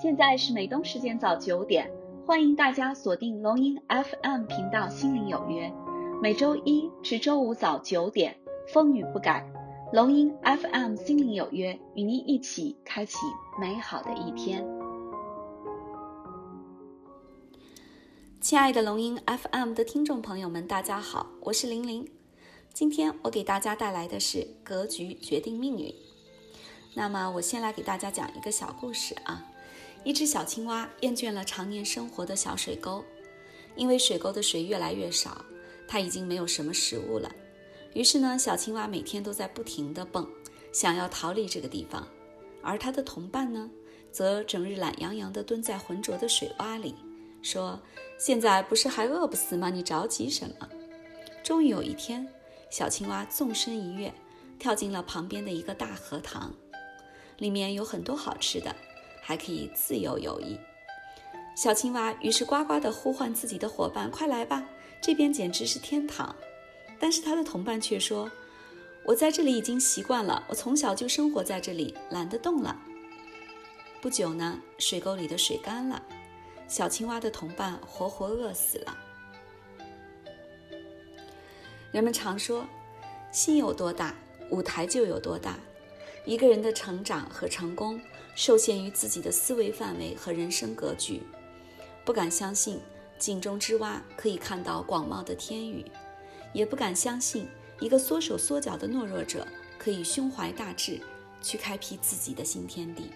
现在是美东时间早九点，欢迎大家锁定龙音 FM 频道《心灵有约》，每周一至周五早九点，风雨不改。龙音 FM《心灵有约》与您一起开启美好的一天。亲爱的龙音 FM 的听众朋友们，大家好，我是玲玲。今天我给大家带来的是格局决定命运。那么，我先来给大家讲一个小故事啊。一只小青蛙厌倦了常年生活的小水沟，因为水沟的水越来越少，它已经没有什么食物了。于是呢，小青蛙每天都在不停地蹦，想要逃离这个地方。而它的同伴呢，则整日懒洋洋地蹲在浑浊的水洼里，说：“现在不是还饿不死吗？你着急什么？”终于有一天，小青蛙纵身一跃，跳进了旁边的一个大荷塘，里面有很多好吃的。还可以自由游弋。小青蛙于是呱呱地呼唤自己的伙伴：“快来吧，这边简直是天堂！”但是他的同伴却说：“我在这里已经习惯了，我从小就生活在这里，懒得动了。”不久呢，水沟里的水干了，小青蛙的同伴活活饿死了。人们常说：“心有多大，舞台就有多大。”一个人的成长和成功。受限于自己的思维范围和人生格局，不敢相信井中之蛙可以看到广袤的天宇，也不敢相信一个缩手缩脚的懦弱者可以胸怀大志，去开辟自己的新天地。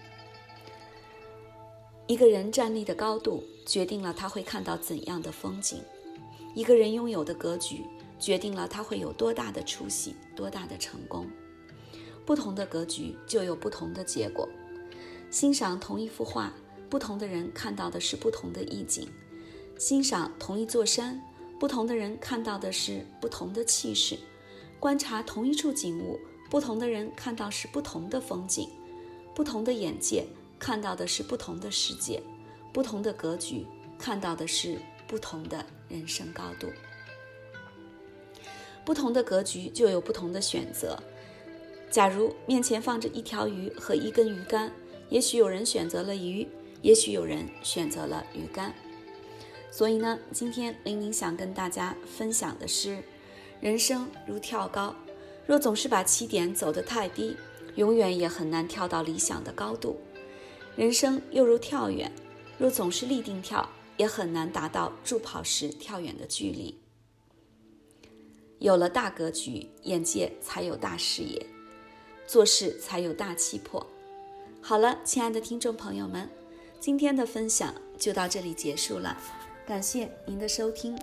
一个人站立的高度，决定了他会看到怎样的风景；一个人拥有的格局，决定了他会有多大的出息、多大的成功。不同的格局，就有不同的结果。欣赏同一幅画，不同的人看到的是不同的意境；欣赏同一座山，不同的人看到的是不同的气势；观察同一处景物，不同的人看到是不同的风景；不同的眼界看到的是不同的世界；不同的格局看到的是不同的人生高度。不同的格局就有不同的选择。假如面前放着一条鱼和一根鱼竿。也许有人选择了鱼，也许有人选择了鱼竿。所以呢，今天玲玲想跟大家分享的是：人生如跳高，若总是把起点走得太低，永远也很难跳到理想的高度；人生又如跳远，若总是立定跳，也很难达到助跑时跳远的距离。有了大格局，眼界才有大视野，做事才有大气魄。好了，亲爱的听众朋友们，今天的分享就到这里结束了，感谢您的收听。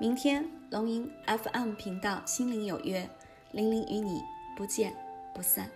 明天龙吟 FM 频道心灵有约，玲玲与你不见不散。